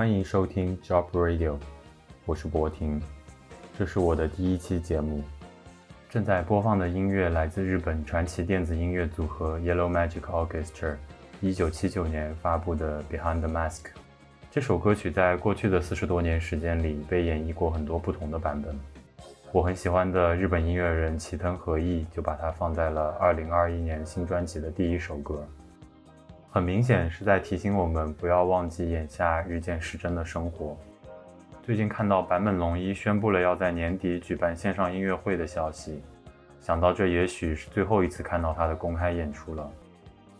欢迎收听 Job Radio，我是博婷，这是我的第一期节目。正在播放的音乐来自日本传奇电子音乐组合 Yellow Magic Orchestra，一九七九年发布的《Behind the Mask》。这首歌曲在过去的四十多年时间里被演绎过很多不同的版本。我很喜欢的日本音乐人齐藤和义就把它放在了二零二一年新专辑的第一首歌。很明显是在提醒我们不要忘记眼下日渐失真的生活。最近看到坂本龙一宣布了要在年底举办线上音乐会的消息，想到这也许是最后一次看到他的公开演出了。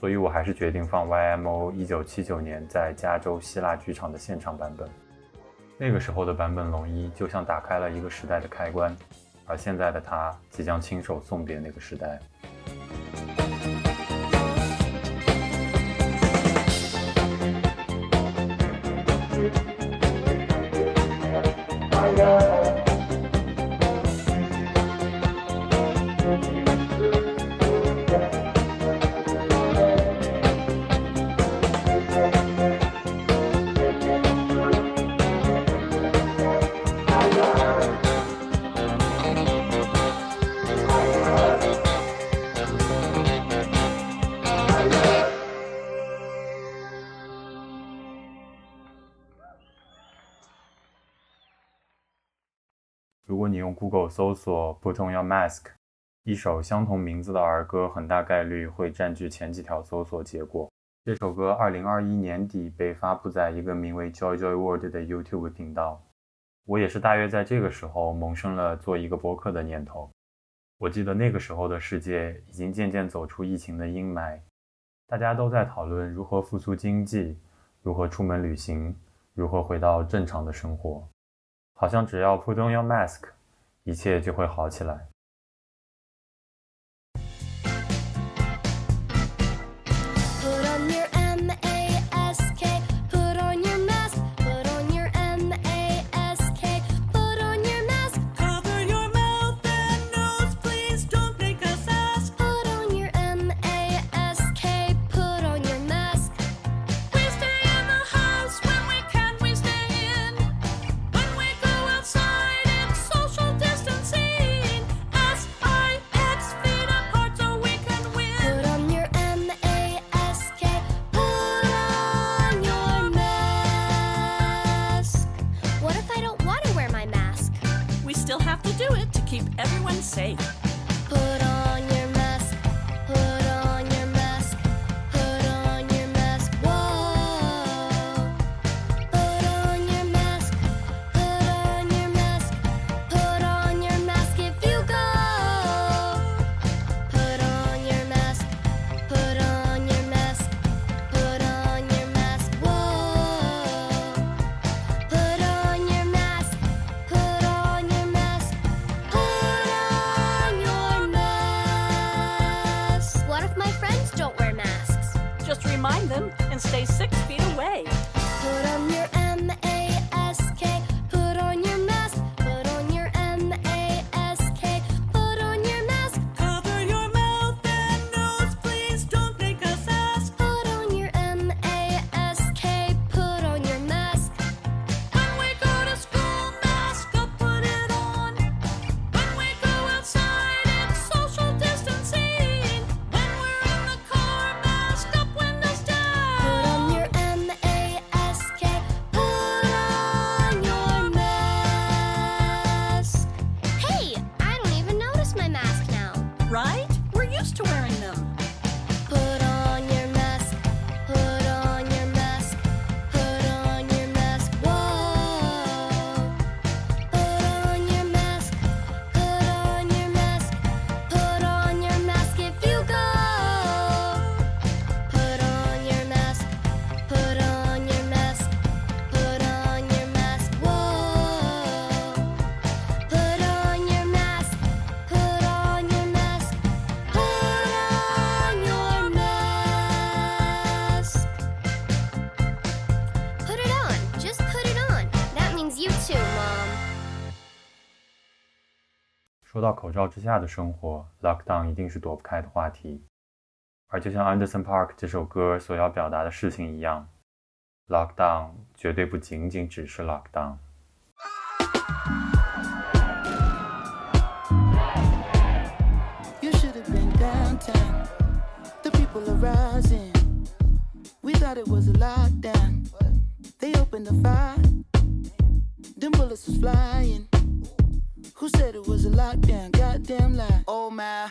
所以我还是决定放 YMO 一九七九年在加州希腊剧场的现场版本。那个时候的坂本龙一就像打开了一个时代的开关，而现在的他即将亲手送别那个时代。I got. Google 搜索 “Put on your mask”，一首相同名字的儿歌很大概率会占据前几条搜索结果。这首歌2021年底被发布在一个名为 Joy Joy World 的 YouTube 频道。我也是大约在这个时候萌生了做一个播客的念头。我记得那个时候的世界已经渐渐走出疫情的阴霾，大家都在讨论如何复苏经济，如何出门旅行，如何回到正常的生活。好像只要 put on your mask，一切就会好起来。it to keep everyone safe. Put on stay six feet away. 说到口罩之下的生活，lockdown 一定是躲不开的话题。而就像 Anderson Park 这首歌所要表达的事情一样，lockdown 绝对不仅仅只是 lockdown。You should have been downtown. The people are rising. We thought it was a lockdown. They opened the fire. Them bullets was flying. Who said it was a lockdown? Goddamn lie. Oh my,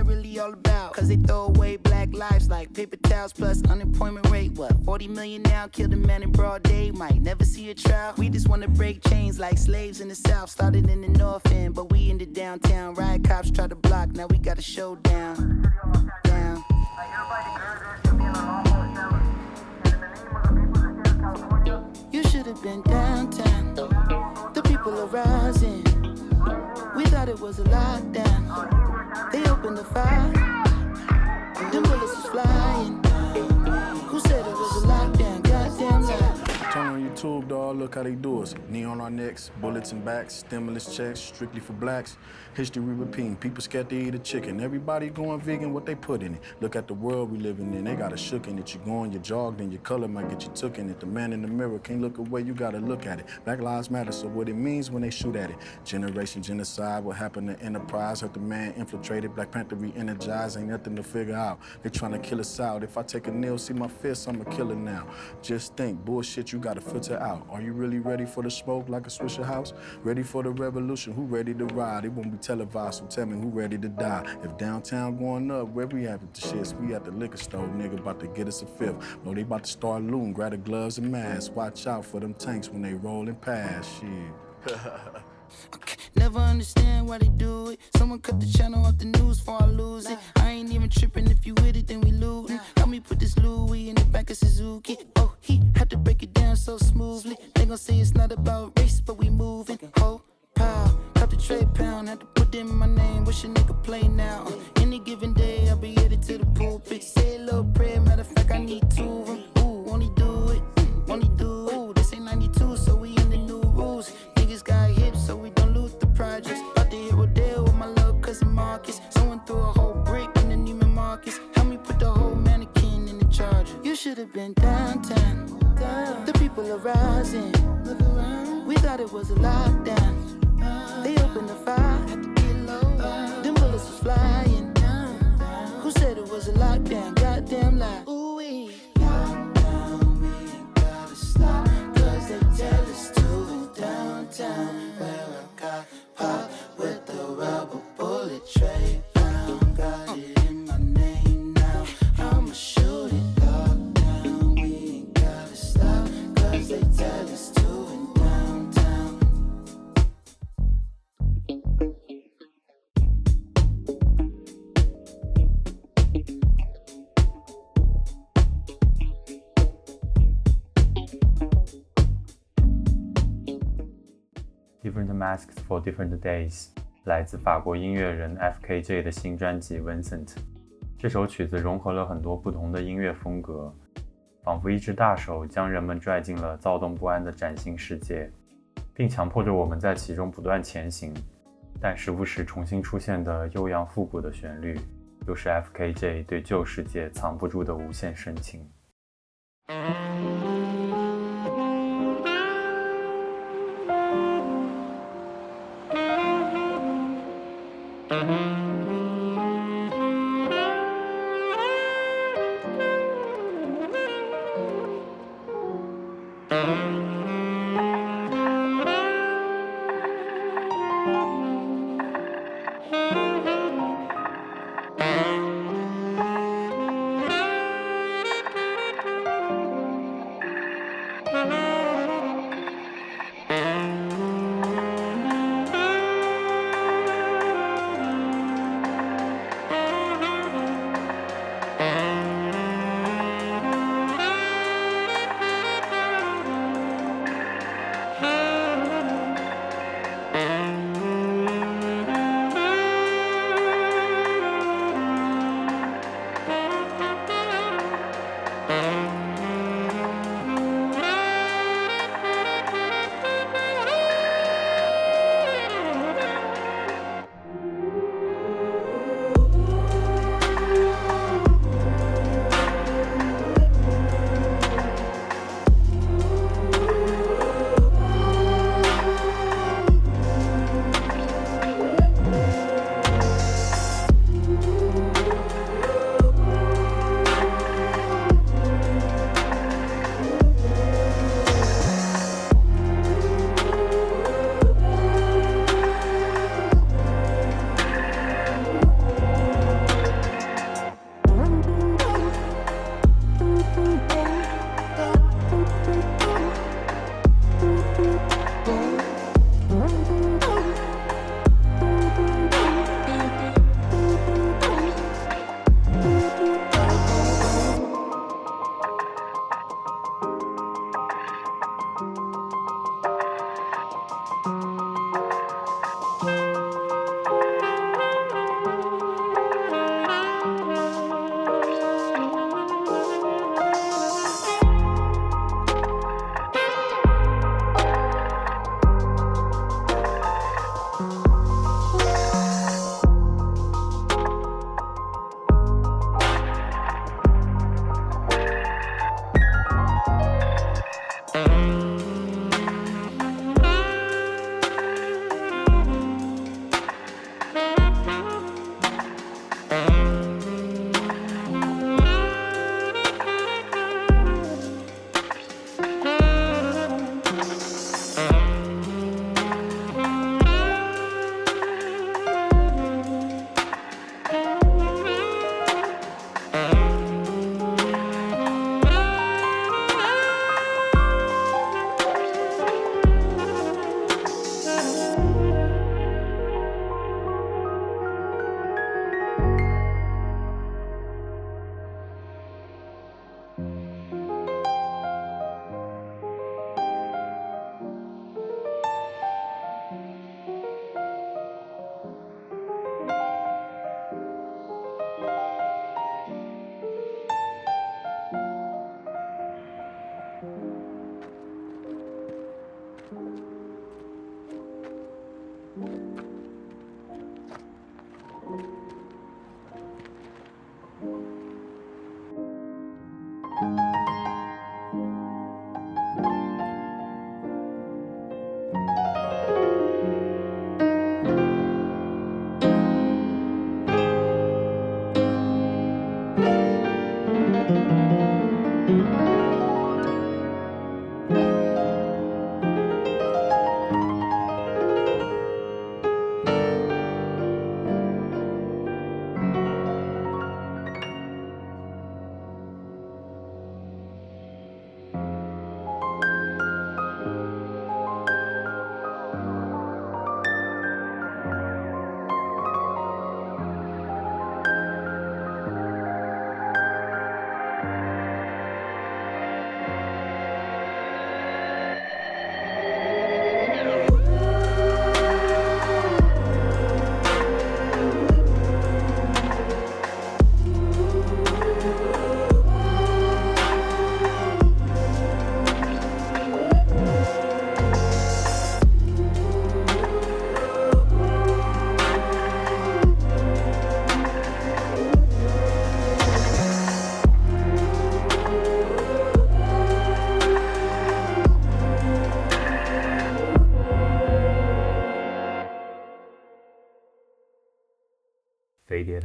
really all about? Cause they throw away black lives like paper towels plus unemployment rate. What, 40 million now? Killed a man in broad day. Might never see a trial. We just wanna break chains like slaves in the south. Started in the north end, but we in the downtown. Riot cops try to block, now we got a showdown. Down. You should have been downtown. The people are rising. We thought it was a lockdown. They opened the fire. Them bullets was flying. YouTube, dog. Look how they do us. Knee on our necks, bullets and backs, stimulus checks, strictly for blacks. History repeating. People scared to eat a chicken. Everybody going vegan, what they put in it. Look at the world we living in. They got a shook in it. You going, you jogged, and your color might get you took in it. The man in the mirror can't look away. You gotta look at it. Black lives matter. So what it means when they shoot at it. Generation genocide. What happened to Enterprise? Hurt the man infiltrated. Black Panther re-energized. Ain't nothing to figure out. They trying to kill us out. If I take a nail, see my fist, I'm a killer now. Just think, bullshit you gotta filter out. Are you really ready for the smoke like a Swisher House? Ready for the revolution? Who ready to ride? It won't be televised, so tell me who ready to die. If downtown going up, where we at with the shits? We at the liquor store, nigga, about to get us a fifth. No, they about to start looting. Grab the gloves and masks. Watch out for them tanks when they rolling past. Shit. Never understand why they do it. Someone cut the channel off the news before I lose it. I ain't even tripping if you with it, then we lootin'. Help me put this Louis in the back of Suzuki. Oh, he had to break it down so smoothly. Gon' say it's not about race, but we moving. Oh, pow, cut the trade pound, had to put in my name. Wish a nigga play now. Asks for Different Days，来自法国音乐人 F.K.J 的新专辑《Vincent》。这首曲子融合了很多不同的音乐风格，仿佛一只大手将人们拽进了躁动不安的崭新世界，并强迫着我们在其中不断前行。但时不时重新出现的悠扬复古的旋律，又是 F.K.J 对旧世界藏不住的无限深情。Thank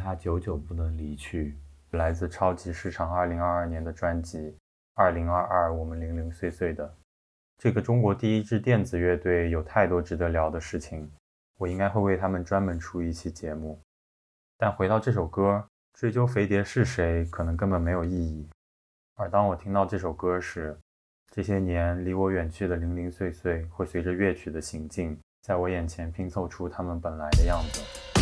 他久久不能离去，来自超级市场二零二二年的专辑《二零二二我们零零碎碎的》。这个中国第一支电子乐队有太多值得聊的事情，我应该会为他们专门出一期节目。但回到这首歌，追究肥碟是谁，可能根本没有意义。而当我听到这首歌时，这些年离我远去的零零碎碎，会随着乐曲的行进，在我眼前拼凑出他们本来的样子。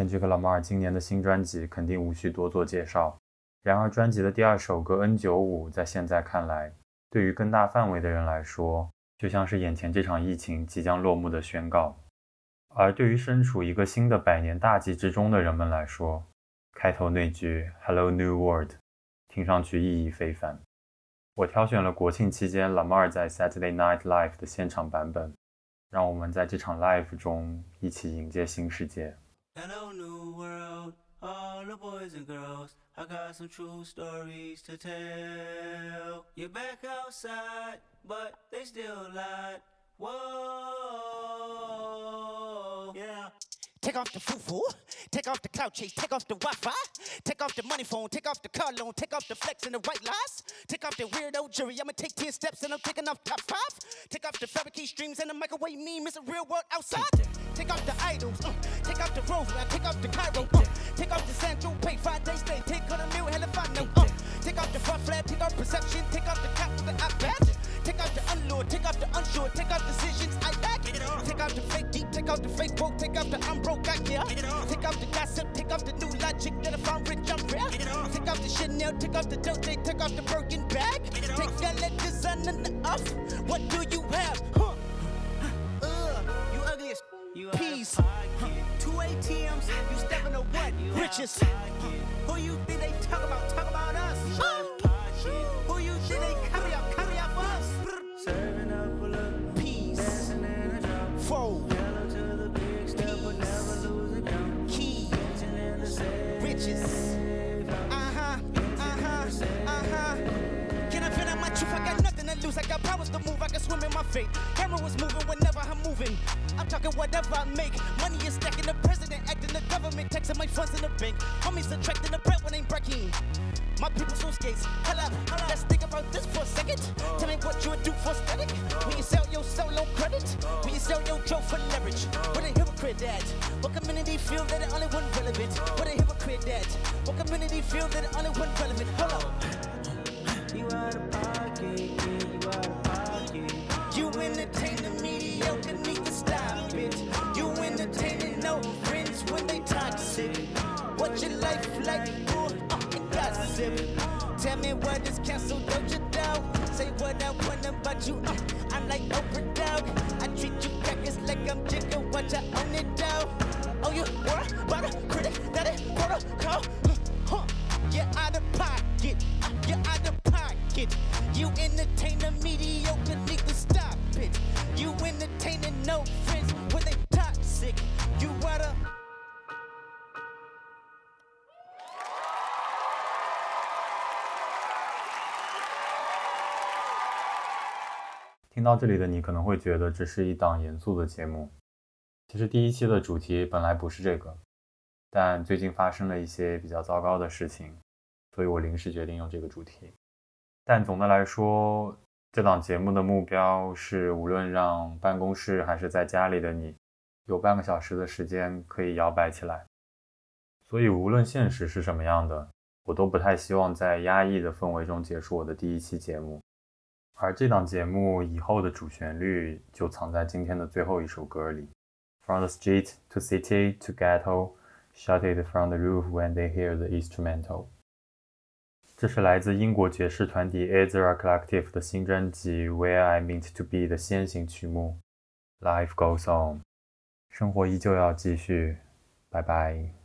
Kendrick Lamar 今年的新专辑肯定无需多做介绍。然而，专辑的第二首歌《N 九五》在现在看来，对于更大范围的人来说，就像是眼前这场疫情即将落幕的宣告；而对于身处一个新的百年大计之中的人们来说，开头那句 “Hello New World” 听上去意义非凡。我挑选了国庆期间 Lamar 在 Saturday Night Live 的现场版本，让我们在这场 live 中一起迎接新世界。Hello, new world, all the boys and girls. I got some true stories to tell. You're back outside, but they still lied. Whoa, yeah. Take off the foo-foo, take off the cloud chase, take off the Wi-Fi, take off the money phone, take off the car loan, take off the flex and the white lies, take off the weirdo jury. I'ma take 10 steps and I'm taking off top five. Take off the fabricate streams and the microwave meme. It's a real world outside. Take off the idols, uh, take off the rose, man, take off the Cairo, uh, take off the Sancho pay, five days stay, take on a meal, hell if I know, uh, take off the front flap, take off perception, take off the cop to the iPad, take off the unlured, take off the unsure, take off decisions I back, take off the fake deep, take off the fake broke, take off the I'm broke, I care, take off the gossip, take off the new logic that if I'm rich, I'm rare, take off the Chanel, take off the Dolce, take off the Birkin bag, take that let designer off, what do you have, huh? Peas. Two ATMs, you stepping to what? Riches. Who you think they talk about? Talk about us. Whatever I make. Money is stacking. The president acting. The government taxing my funds in the bank. Homies subtracting the bread when ain't breaking. My people so skates. Hold up. Let's think about this for a second. Tell me what you would do for static. When you sell your solo credit. When you sell your joke for leverage. What a hypocrite at. What community feel that the only one relevant? What a hypocrite at. What community feel that the only one relevant? Up. Like? Uh, and gossip. Tell me what is canceled, don't you doubt? Say what I want about you. Uh, I'm like Oprah Dog. I treat you crackers like I'm Jigga. Watch I own it down. Oh, you worry about a critic that is protocol. Huh, you're out of pocket. You're out of pocket. You entertain the mediocre, need to stop it. You entertaining 听到这里的你可能会觉得这是一档严肃的节目。其实第一期的主题本来不是这个，但最近发生了一些比较糟糕的事情，所以我临时决定用这个主题。但总的来说，这档节目的目标是，无论让办公室还是在家里的你，有半个小时的时间可以摇摆起来。所以无论现实是什么样的，我都不太希望在压抑的氛围中结束我的第一期节目。而这档节目以后的主旋律就藏在今天的最后一首歌里。From the street to city to ghetto, shouted from the roof when they hear the instrumental。这是来自英国爵士团体 Ezra Collective 的新专辑《Where I Meant to Be》的先行曲目。Life goes on，生活依旧要继续。拜拜。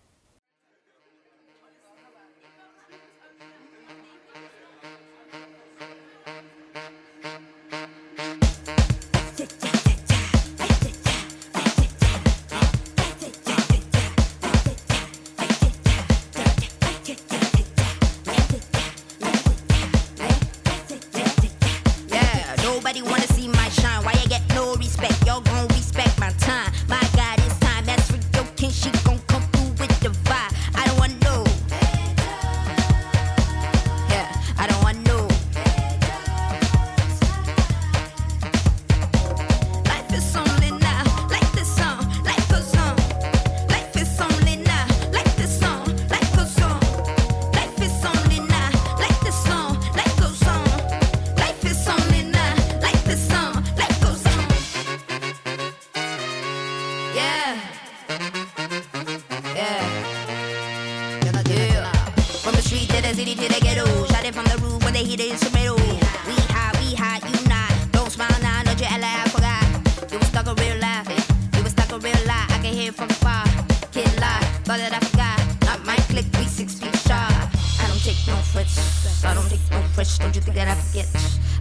Frets. Don't you think that I forget?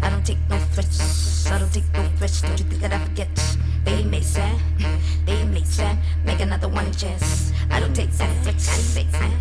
I don't take no frets. I don't take no frets. Don't you think that I forget? They may say, they may say, make another one chance. I don't take no frets. I take